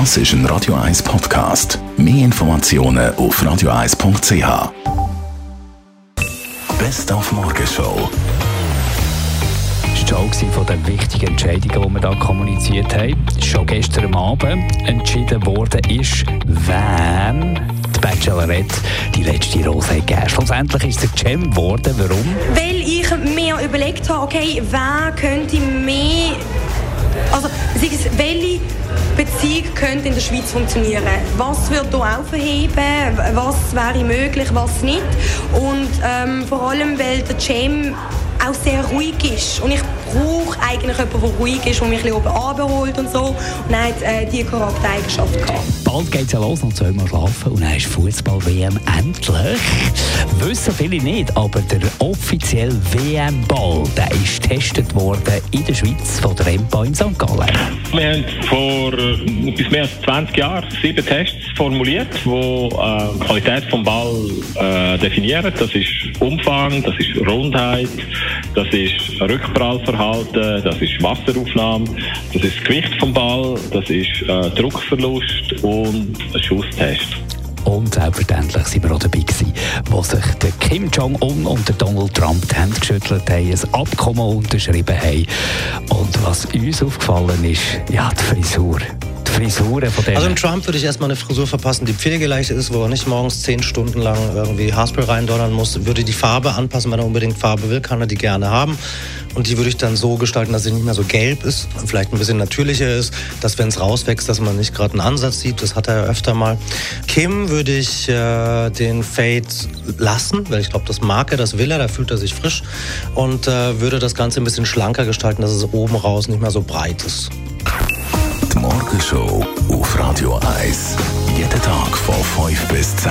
Das ist ein Radio 1 Podcast. Mehr Informationen auf radio1.ch. Best auf Morgenshow. Show von den wichtigen Entscheidungen, die wir hier kommuniziert haben. Schon gestern Abend entschieden worden ist, wen die Bachelorette die letzte Rose gegeben Schlussendlich ist es Cem geworden. Warum? Weil ich mir überlegt habe, okay, wer könnte mehr, also welche Beziehung könnte in der Schweiz funktionieren. Was wird hier aufheben? Was wäre möglich, was nicht? Und ähm, vor allem, weil der Cem auch sehr ruhig ist. Und ich brauche eigentlich jemanden, der ruhig ist, der mich ein bisschen oben abholt und so. Und er hat äh, diese Charaktereigenschaft gehabt. Bald geht es ja los, noch zweimal schlafen und dann ist Fußball-WM endlich. Wissen viele nicht, aber der offizielle WM-Ball, der ist getestet worden in der Schweiz von der EMPA in St. Gallen. Wir haben vor äh, bis mehr als 20 Jahren sieben Tests formuliert, die äh, die Qualität des Ball äh, definieren. Das ist Umfang, das ist Rundheit, das ist Rückprallverhalten, das ist Wasseraufnahme, das ist das Gewicht vom Ball, das ist äh, Druckverlust und ein Schusstest. Und selbstverständlich sind wir auch dabei gewesen, wo sich der Kim Jong-un und der Donald Trump die Hände geschüttelt haben, ein Abkommen unterschrieben haben. Und was uns aufgefallen ist, ja, die Frisur. Frisuren von denen. Also im Trump würde ich erstmal eine Frisur verpassen, die pflegeleicht ist, wo er nicht morgens zehn Stunden lang irgendwie Haarspray reindonnern muss. Würde die Farbe anpassen, wenn er unbedingt Farbe will, kann er die gerne haben. Und die würde ich dann so gestalten, dass sie nicht mehr so gelb ist, vielleicht ein bisschen natürlicher ist, dass wenn es rauswächst, dass man nicht gerade einen Ansatz sieht. Das hat er ja öfter mal. Kim würde ich äh, den Fade lassen, weil ich glaube, das mag er, das will er, da fühlt er sich frisch. Und äh, würde das Ganze ein bisschen schlanker gestalten, dass es oben raus nicht mehr so breit ist. Die Morgenshow auf Radio 1. Jeden Tag von 5 bis 10.